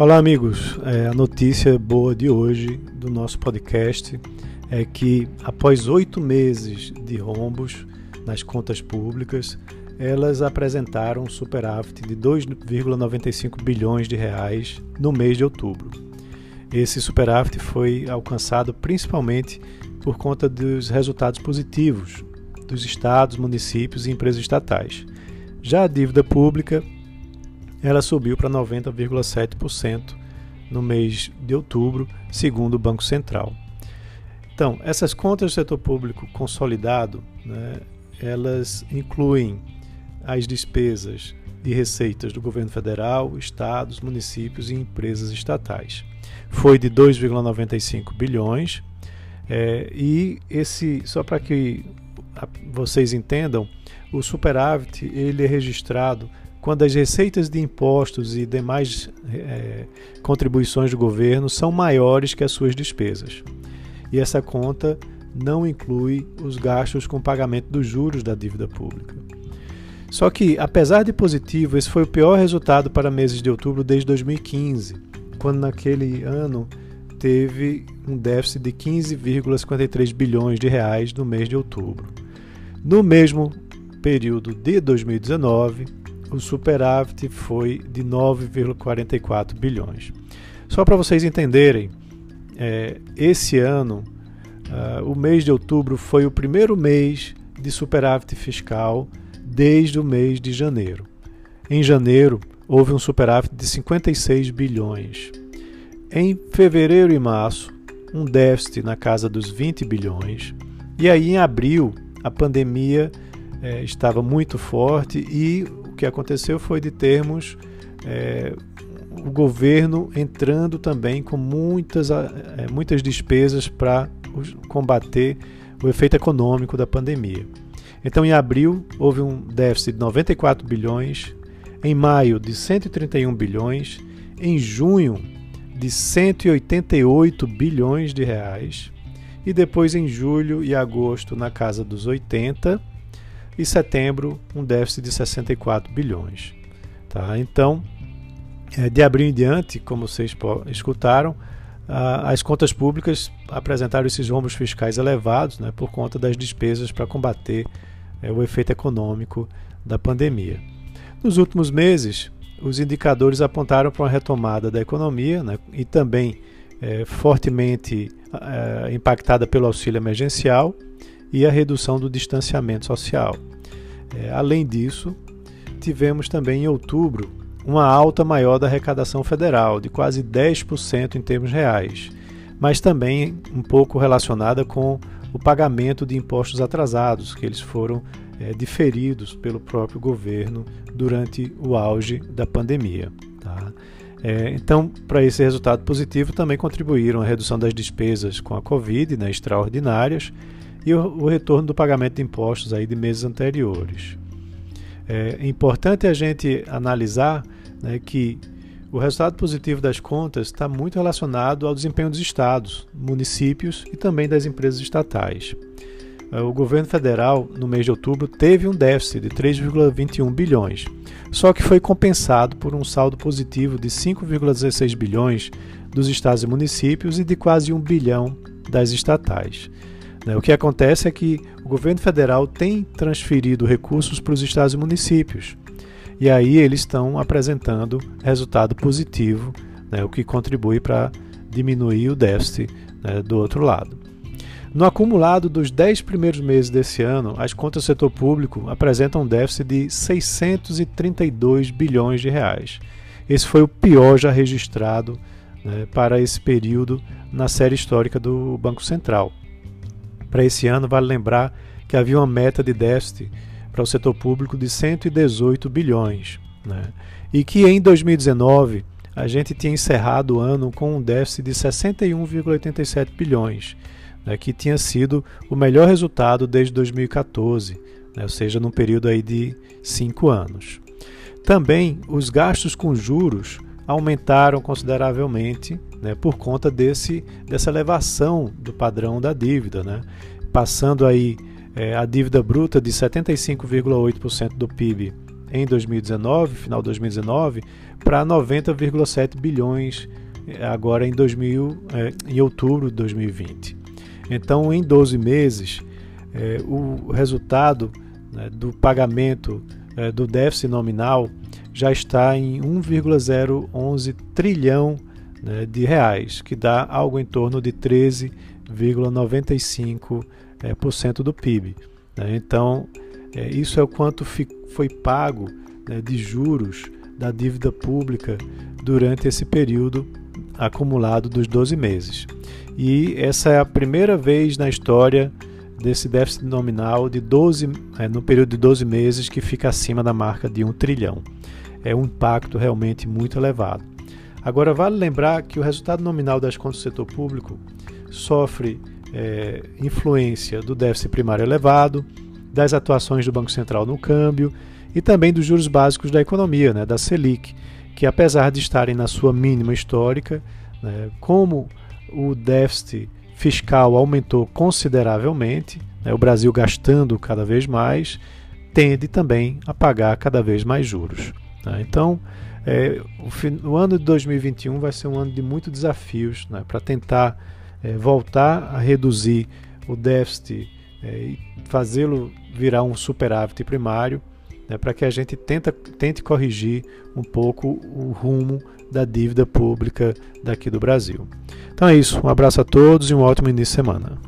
Olá, amigos. É, a notícia boa de hoje do nosso podcast é que, após oito meses de rombos nas contas públicas, elas apresentaram um superávit de 2,95 bilhões de reais no mês de outubro. Esse superávit foi alcançado principalmente por conta dos resultados positivos dos estados, municípios e empresas estatais. Já a dívida pública ela subiu para 90,7% no mês de outubro, segundo o Banco Central. Então, essas contas do setor público consolidado, né, elas incluem as despesas e receitas do governo federal, estados, municípios e empresas estatais. Foi de 2,95 bilhões é, e esse, só para que vocês entendam, o superávit ele é registrado quando as receitas de impostos e demais é, contribuições do governo são maiores que as suas despesas. E essa conta não inclui os gastos com pagamento dos juros da dívida pública. Só que, apesar de positivo, esse foi o pior resultado para meses de outubro desde 2015, quando naquele ano teve um déficit de 15,53 bilhões de reais no mês de outubro. No mesmo período de 2019, o superávit foi de 9,44 bilhões. Só para vocês entenderem, é, esse ano, uh, o mês de outubro foi o primeiro mês de superávit fiscal desde o mês de janeiro. Em janeiro, houve um superávit de 56 bilhões. Em fevereiro e março, um déficit na casa dos 20 bilhões. E aí, em abril, a pandemia é, estava muito forte e que aconteceu foi de termos é, o governo entrando também com muitas, é, muitas despesas para combater o efeito econômico da pandemia. Então, em abril, houve um déficit de 94 bilhões, em maio, de 131 bilhões, em junho, de 188 bilhões de reais, e depois em julho e agosto, na casa dos 80 e setembro um déficit de 64 bilhões. Tá? Então, é, de abril em diante, como vocês escutaram, as contas públicas apresentaram esses rombos fiscais elevados né, por conta das despesas para combater é, o efeito econômico da pandemia. Nos últimos meses, os indicadores apontaram para uma retomada da economia né, e também é, fortemente é, impactada pelo auxílio emergencial e a redução do distanciamento social. É, além disso, tivemos também em outubro uma alta maior da arrecadação federal, de quase 10% em termos reais, mas também um pouco relacionada com o pagamento de impostos atrasados, que eles foram é, diferidos pelo próprio governo durante o auge da pandemia. Tá? É, então, para esse resultado positivo, também contribuíram a redução das despesas com a Covid, né, extraordinárias, e o, o retorno do pagamento de impostos aí de meses anteriores. É importante a gente analisar né, que o resultado positivo das contas está muito relacionado ao desempenho dos estados, municípios e também das empresas estatais. É, o governo federal, no mês de outubro, teve um déficit de 3,21 bilhões, só que foi compensado por um saldo positivo de 5,16 bilhões dos estados e municípios e de quase 1 bilhão das estatais. Né? O que acontece é que o governo federal tem transferido recursos para os estados e municípios. E aí eles estão apresentando resultado positivo, né, o que contribui para diminuir o déficit né, do outro lado. No acumulado dos 10 primeiros meses desse ano, as contas do setor público apresentam um déficit de 632 bilhões de reais. Esse foi o pior já registrado né, para esse período na série histórica do Banco Central. Para esse ano, vale lembrar que havia uma meta de déficit para o setor público de 118 bilhões. Né? E que em 2019 a gente tinha encerrado o ano com um déficit de 61,87 bilhões, né? que tinha sido o melhor resultado desde 2014, né? ou seja, num período aí de cinco anos. Também os gastos com juros aumentaram consideravelmente né, por conta desse, dessa elevação do padrão da dívida, né, passando aí é, a dívida bruta de 75,8% do PIB em 2019, final de 2019, para 90,7 bilhões eh, agora em, 2000, eh, em outubro de 2020. Então, em 12 meses, eh, o resultado né, do pagamento do déficit nominal já está em 1,011 trilhão né, de reais, que dá algo em torno de 13,95% é, por cento do PIB. Né? Então, é, isso é o quanto foi pago né, de juros da dívida pública durante esse período acumulado dos 12 meses. E essa é a primeira vez na história desse déficit nominal de 12, é, no período de 12 meses que fica acima da marca de 1 trilhão. É um impacto realmente muito elevado. Agora, vale lembrar que o resultado nominal das contas do setor público sofre é, influência do déficit primário elevado, das atuações do Banco Central no câmbio e também dos juros básicos da economia, né, da Selic, que apesar de estarem na sua mínima histórica, né, como o déficit fiscal aumentou consideravelmente, né, o Brasil gastando cada vez mais, tende também a pagar cada vez mais juros. Né. Então, é, o, o, ano de 2021 vai ser um ano de muitos desafios né, para tentar é, voltar a reduzir o déficit é, e fazê-lo virar um superávit primário, né, para que a gente tenta, tente corrigir um pouco o rumo da dívida pública daqui do Brasil. Então é isso, um abraço a todos e um ótimo início de semana.